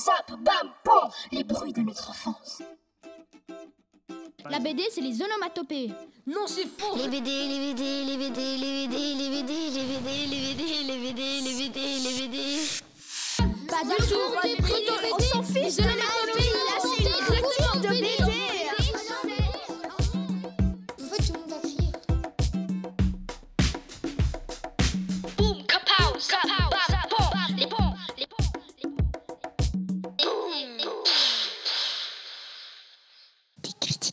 zap, bam, pom, les bruits de notre enfance. La BD, c'est les onomatopées. Non, c'est faux Les BD, les BD, les BD, les BD, les BD, les BD, les BD, les BD, les BD, les BD. Pas BD, on s'en fiche de l'économie,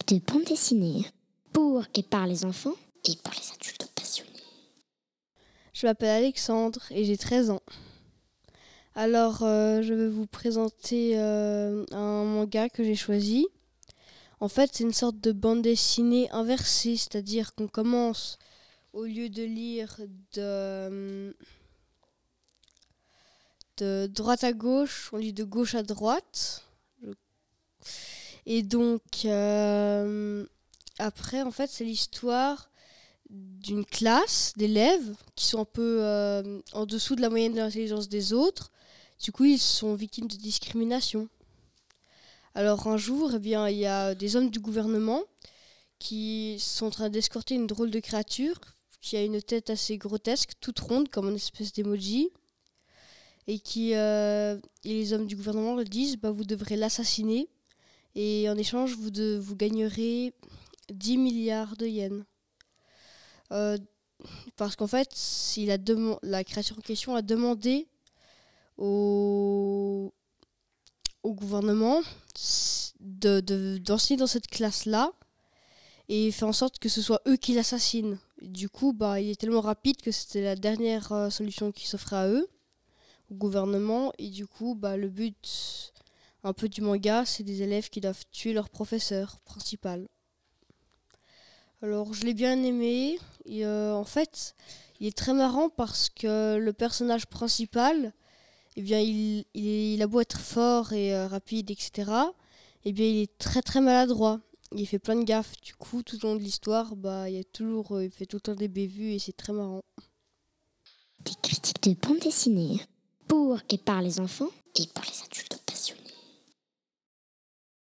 de bande dessinée pour et par les enfants et pour les adultes passionnés. Je m'appelle Alexandre et j'ai 13 ans. Alors, euh, je vais vous présenter euh, un manga que j'ai choisi. En fait, c'est une sorte de bande dessinée inversée, c'est-à-dire qu'on commence, au lieu de lire de, de droite à gauche, on lit de gauche à droite. Et donc, euh, après, en fait, c'est l'histoire d'une classe d'élèves qui sont un peu euh, en dessous de la moyenne de l'intelligence des autres. Du coup, ils sont victimes de discrimination. Alors un jour, eh bien, il y a des hommes du gouvernement qui sont en train d'escorter une drôle de créature qui a une tête assez grotesque, toute ronde comme une espèce d'emoji. Et qui euh, et les hommes du gouvernement leur disent bah, vous devrez l'assassiner et en échange vous, de, vous gagnerez 10 milliards de yens. Euh, parce qu'en fait, il a la créature en question a demandé au, au gouvernement de, de- d'enseigner dans cette classe-là et fait en sorte que ce soit eux qui l'assassinent. Du coup, bah, il est tellement rapide que c'était la dernière euh, solution qui s'offrait à eux, au gouvernement. Et du coup, bah, le but un peu du manga, c'est des élèves qui doivent tuer leur professeur principal. Alors, je l'ai bien aimé. Et, euh, en fait, il est très marrant parce que le personnage principal, eh bien, il, il, a beau être fort et euh, rapide, etc. Eh bien, il est très très maladroit. Il fait plein de gaffes. Du coup, tout au long de l'histoire, bah, il, toujours, euh, il fait tout le temps des bévues et c'est très marrant. Des critiques de bande dessinée pour et par les enfants et pour les.